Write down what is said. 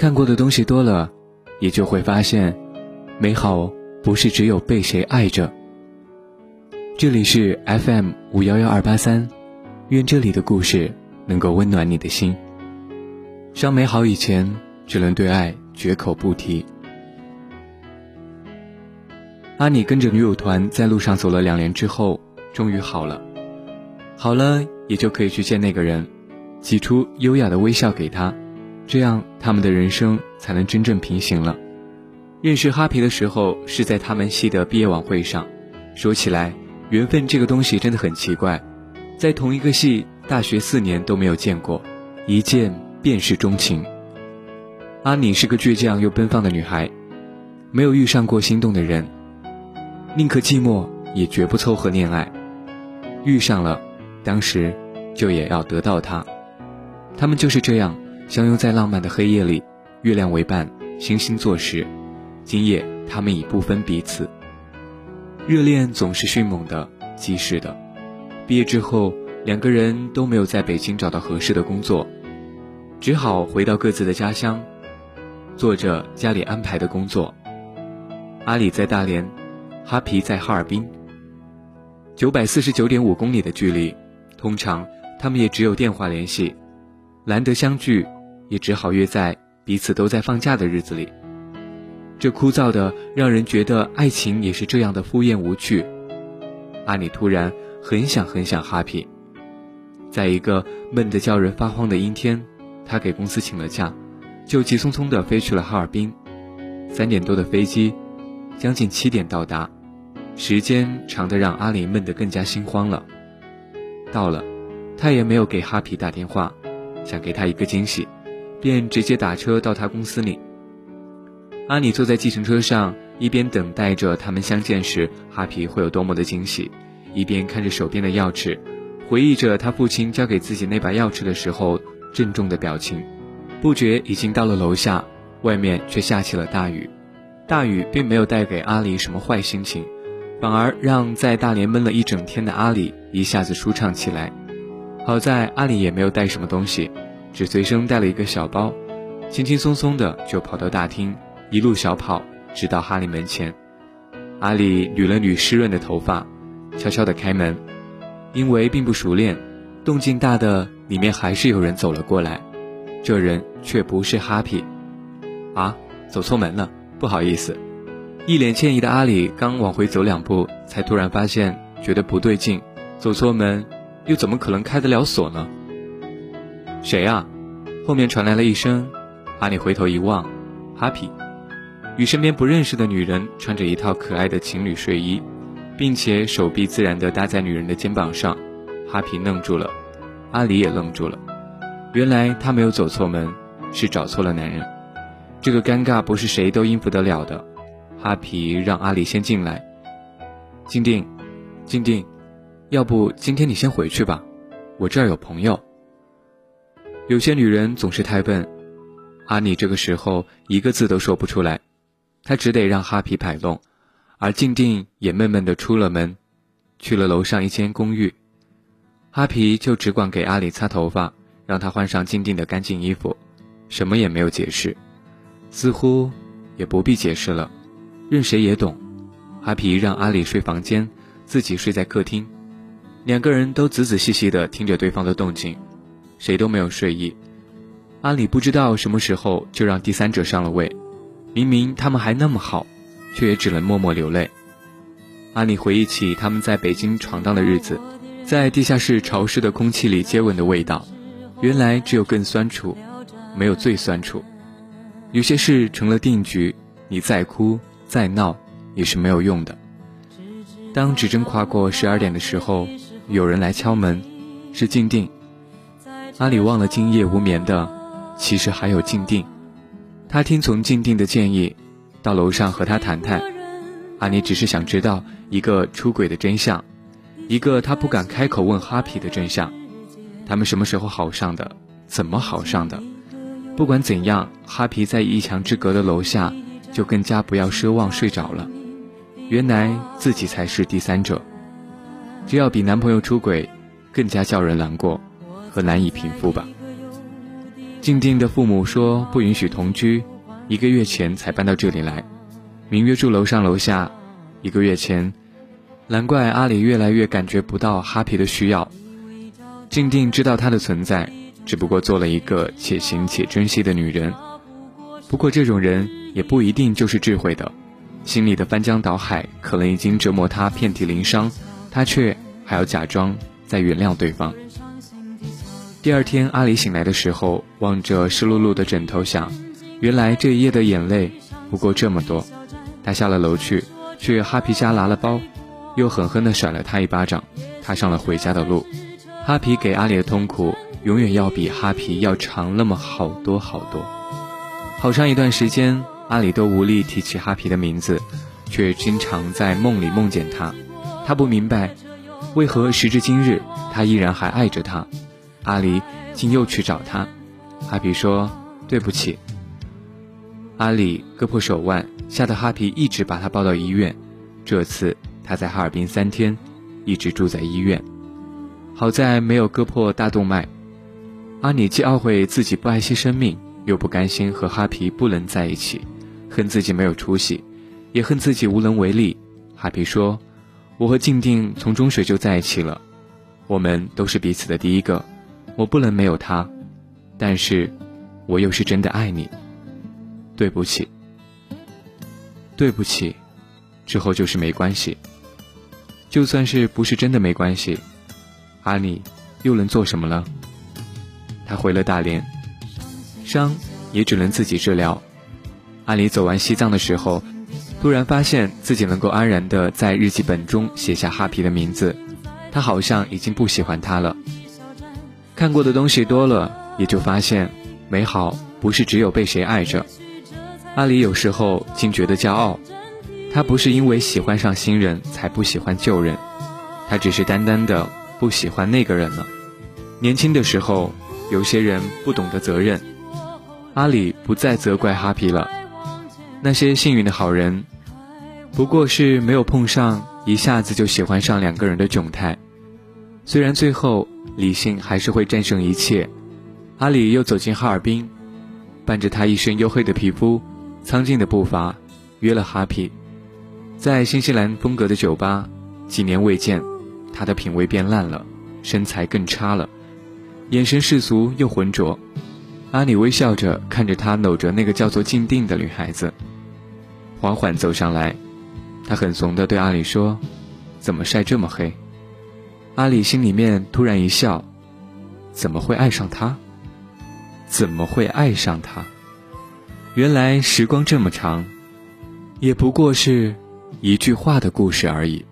看过的东西多了，也就会发现，美好不是只有被谁爱着。这里是 FM 五幺幺二八三，愿这里的故事能够温暖你的心。伤美好以前，只能对爱绝口不提。阿尼跟着女友团在路上走了两年之后，终于好了。好了，也就可以去见那个人，挤出优雅的微笑给他，这样他们的人生才能真正平行了。认识哈皮的时候是在他们系的毕业晚会上，说起来。缘分这个东西真的很奇怪，在同一个系，大学四年都没有见过，一见便是钟情。阿妮是个倔强又奔放的女孩，没有遇上过心动的人，宁可寂寞也绝不凑合恋爱。遇上了，当时就也要得到他。他们就是这样相拥在浪漫的黑夜里，月亮为伴，星星作时。今夜他们已不分彼此。热恋总是迅猛的、及时的。毕业之后，两个人都没有在北京找到合适的工作，只好回到各自的家乡，做着家里安排的工作。阿里在大连，哈皮在哈尔滨。九百四十九点五公里的距离，通常他们也只有电话联系，难得相聚，也只好约在彼此都在放假的日子里。这枯燥的，让人觉得爱情也是这样的敷衍无趣。阿里突然很想很想哈皮，在一个闷得叫人发慌的阴天，他给公司请了假，就急匆匆地飞去了哈尔滨。三点多的飞机，将近七点到达，时间长得让阿里闷得更加心慌了。到了，他也没有给哈皮打电话，想给他一个惊喜，便直接打车到他公司里。阿里坐在计程车上，一边等待着他们相见时哈皮会有多么的惊喜，一边看着手边的钥匙，回忆着他父亲交给自己那把钥匙的时候郑重的表情。不觉已经到了楼下，外面却下起了大雨。大雨并没有带给阿里什么坏心情，反而让在大连闷了一整天的阿里一下子舒畅起来。好在阿里也没有带什么东西，只随身带了一个小包，轻轻松松的就跑到大厅。一路小跑，直到哈利门前。阿里捋了捋湿润的头发，悄悄地开门。因为并不熟练，动静大的里面还是有人走了过来。这人却不是哈皮。啊，走错门了，不好意思。一脸歉意的阿里刚往回走两步，才突然发现觉得不对劲。走错门，又怎么可能开得了锁呢？谁啊？后面传来了一声。阿里回头一望，哈皮。与身边不认识的女人穿着一套可爱的情侣睡衣，并且手臂自然地搭在女人的肩膀上，哈皮愣住了，阿里也愣住了。原来他没有走错门，是找错了男人。这个尴尬不是谁都应付得了的。哈皮让阿里先进来。静定，静定，要不今天你先回去吧，我这儿有朋友。有些女人总是太笨，阿里这个时候一个字都说不出来。他只得让哈皮摆弄，而静定也闷闷地出了门，去了楼上一间公寓。哈皮就只管给阿里擦头发，让他换上静定的干净衣服，什么也没有解释，似乎也不必解释了，任谁也懂。哈皮让阿里睡房间，自己睡在客厅，两个人都仔仔细细地听着对方的动静，谁都没有睡意。阿里不知道什么时候就让第三者上了位。明明他们还那么好，却也只能默默流泪。阿里回忆起他们在北京闯荡的日子，在地下室潮湿的空气里接吻的味道，原来只有更酸楚，没有最酸楚。有些事成了定局，你再哭再闹也是没有用的。当指针跨过十二点的时候，有人来敲门，是静定。阿里忘了今夜无眠的，其实还有静定。他听从静定的建议，到楼上和他谈谈。阿尼只是想知道一个出轨的真相，一个他不敢开口问哈皮的真相。他们什么时候好上的？怎么好上的？不管怎样，哈皮在一墙之隔的楼下，就更加不要奢望睡着了。原来自己才是第三者，只要比男朋友出轨更加叫人难过和难以平复吧。静静的父母说不允许同居，一个月前才搬到这里来，明月住楼上楼下。一个月前，难怪阿里越来越感觉不到哈皮的需要。静静知道他的存在，只不过做了一个且行且珍惜的女人。不过这种人也不一定就是智慧的，心里的翻江倒海可能已经折磨他遍体鳞伤，他却还要假装在原谅对方。第二天，阿里醒来的时候，望着湿漉漉的枕头，想：原来这一夜的眼泪不过这么多。他下了楼去，去哈皮家拿了包，又狠狠地甩了他一巴掌，踏上了回家的路。哈皮给阿里的痛苦，永远要比哈皮要长那么好多好多。好长一段时间，阿里都无力提起哈皮的名字，却经常在梦里梦见他。他不明白，为何时至今日，他依然还爱着他。阿里竟又去找他，哈皮说：“对不起。”阿里割破手腕，吓得哈皮一直把他抱到医院。这次他在哈尔滨三天，一直住在医院。好在没有割破大动脉。阿里既懊悔自己不爱惜生命，又不甘心和哈皮不能在一起，恨自己没有出息，也恨自己无能为力。哈皮说：“我和静静从中学就在一起了，我们都是彼此的第一个。”我不能没有他，但是，我又是真的爱你。对不起，对不起，之后就是没关系。就算是不是真的没关系，阿里又能做什么呢？他回了大连，伤也只能自己治疗。阿里走完西藏的时候，突然发现自己能够安然的在日记本中写下哈皮的名字，他好像已经不喜欢他了。看过的东西多了，也就发现，美好不是只有被谁爱着。阿里有时候竟觉得骄傲，他不是因为喜欢上新人才不喜欢旧人，他只是单单的不喜欢那个人了。年轻的时候，有些人不懂得责任。阿里不再责怪哈皮了，那些幸运的好人，不过是没有碰上一下子就喜欢上两个人的窘态。虽然最后。理性还是会战胜一切。阿里又走进哈尔滨，伴着他一身黝黑的皮肤、苍劲的步伐，约了哈皮，在新西兰风格的酒吧。几年未见，他的品味变烂了，身材更差了，眼神世俗又浑浊。阿里微笑着看着他搂着那个叫做静定的女孩子，缓缓走上来，他很怂地对阿里说：“怎么晒这么黑？”阿里心里面突然一笑，怎么会爱上他？怎么会爱上他？原来时光这么长，也不过是一句话的故事而已。